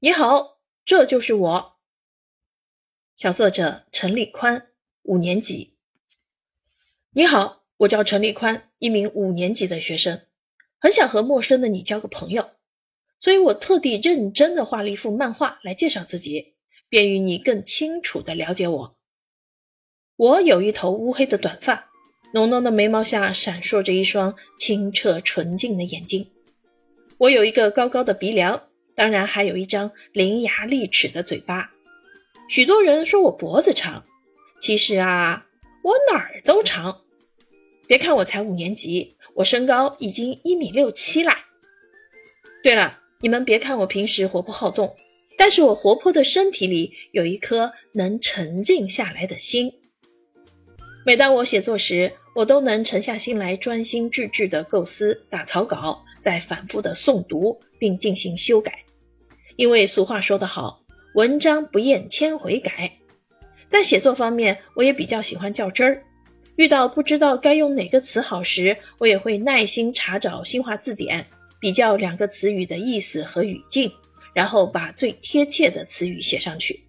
你好，这就是我。小作者陈立宽，五年级。你好，我叫陈立宽，一名五年级的学生，很想和陌生的你交个朋友，所以我特地认真的画了一幅漫画来介绍自己，便于你更清楚的了解我。我有一头乌黑的短发，浓浓的眉毛下闪烁着一双清澈纯净的眼睛。我有一个高高的鼻梁。当然，还有一张伶牙俐齿的嘴巴。许多人说我脖子长，其实啊，我哪儿都长。别看我才五年级，我身高已经一米六七啦。对了，你们别看我平时活泼好动，但是我活泼的身体里有一颗能沉静下来的心。每当我写作时，我都能沉下心来，专心致志地构思、打草稿，再反复地诵读并进行修改。因为俗话说得好，文章不厌千回改。在写作方面，我也比较喜欢较真儿。遇到不知道该用哪个词好时，我也会耐心查找新华字典，比较两个词语的意思和语境，然后把最贴切的词语写上去。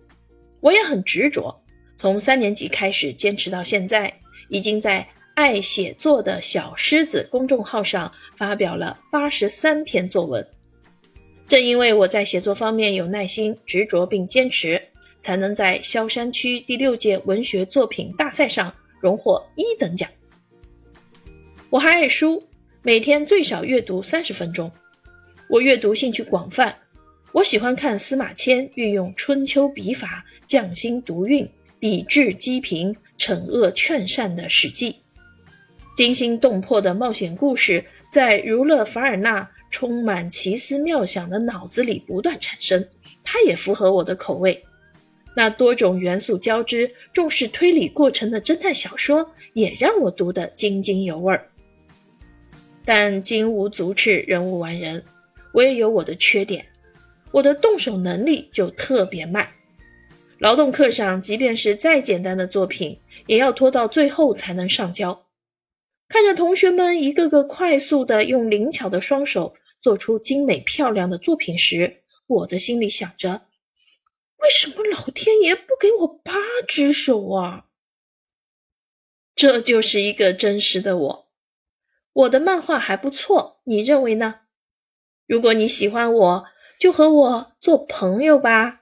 我也很执着，从三年级开始坚持到现在，已经在爱写作的小狮子公众号上发表了八十三篇作文。正因为我在写作方面有耐心、执着并坚持，才能在萧山区第六届文学作品大赛上荣获一等奖。我还爱书，每天最少阅读三十分钟。我阅读兴趣广泛，我喜欢看司马迁运用春秋笔法匠心独运、笔致机平、惩恶劝善的《史记》，惊心动魄的冒险故事在儒勒·凡尔纳。充满奇思妙想的脑子里不断产生，它也符合我的口味。那多种元素交织、重视推理过程的侦探小说，也让我读得津津有味儿。但金无足赤，人无完人，我也有我的缺点。我的动手能力就特别慢，劳动课上，即便是再简单的作品，也要拖到最后才能上交。看着同学们一个个快速的用灵巧的双手做出精美漂亮的作品时，我的心里想着：为什么老天爷不给我八只手啊？这就是一个真实的我。我的漫画还不错，你认为呢？如果你喜欢我，就和我做朋友吧。